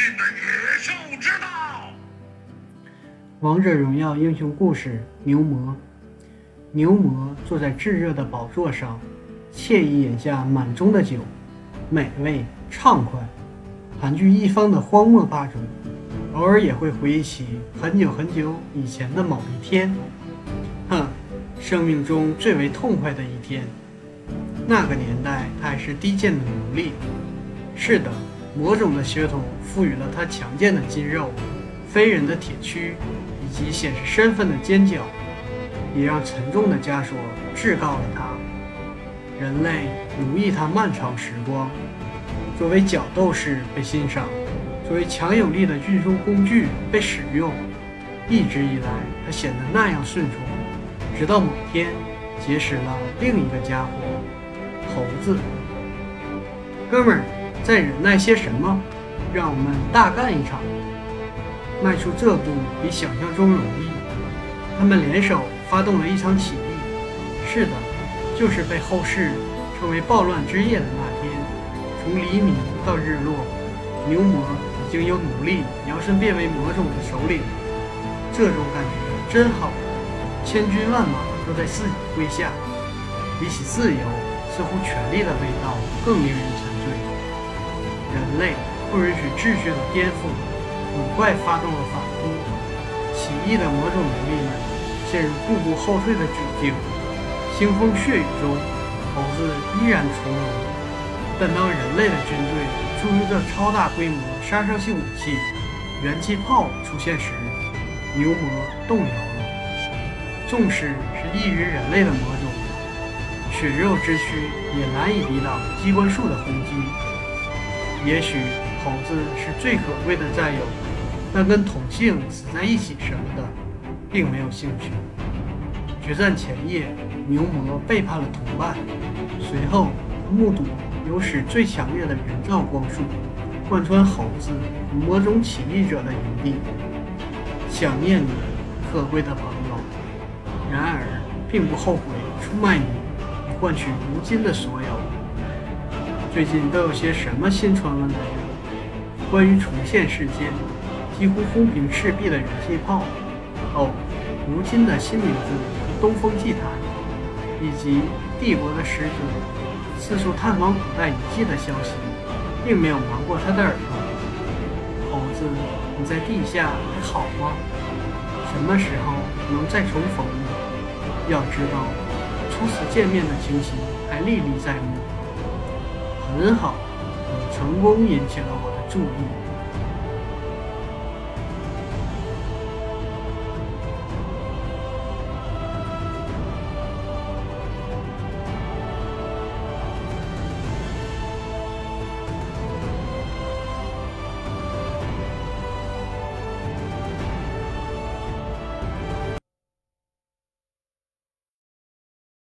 尽的野兽之道。王者荣耀英雄故事：牛魔。牛魔坐在炙热的宝座上，惬意饮下满中的酒，美味畅快，盘踞一方的荒漠霸主，偶尔也会回忆起很久很久以前的某一天。哼，生命中最为痛快的一天。那个年代，他还是低贱的奴隶。是的，魔种的血统赋予了他强健的肌肉、非人的铁躯。以及显示身份的尖角，也让沉重的枷锁制告了他。人类奴役他漫长时光，作为角斗士被欣赏，作为强有力的运输工具被使用。一直以来，他显得那样顺从，直到某天结识了另一个家伙——猴子。哥们儿，在忍耐些什么？让我们大干一场！迈出这步比想象中容易。他们联手发动了一场起义。是的，就是被后世称为“暴乱之夜”的那天。从黎明到日落，牛魔已经由奴隶摇身变为魔种的首领。这种感觉真好，千军万马都在自己麾下。比起自由，似乎权力的味道更令人沉内。不允许秩序的颠覆。很快发动了反扑，起义的魔种奴隶们陷入步步后退的窘境。腥风血雨中，猴子依然从容。但当人类的军队出于这超大规模杀伤性武器——元气炮出现时，牛魔动摇了。纵使是异于人类的魔种，血肉之躯也难以抵挡机关术的轰击。也许。猴子是最可贵的战友，但跟同性死在一起什么的，并没有兴趣。决战前夜，牛魔背叛了同伴，随后目睹有史最强烈的人造光束贯穿猴子与魔种起义者的营地。想念你，可贵的朋友。然而，并不后悔出卖你，换取如今的所有。最近都有些什么新传闻呢？关于重现世间几乎轰平赤壁的元气炮，哦，如今的新名字东风祭坛，以及帝国的使者四处探访古代遗迹的消息，并没有瞒过他的耳朵。猴子，你在地下还好吗？什么时候能再重逢呢？要知道，初次见面的情形还历历在目。很好，成功引起了我的。注意。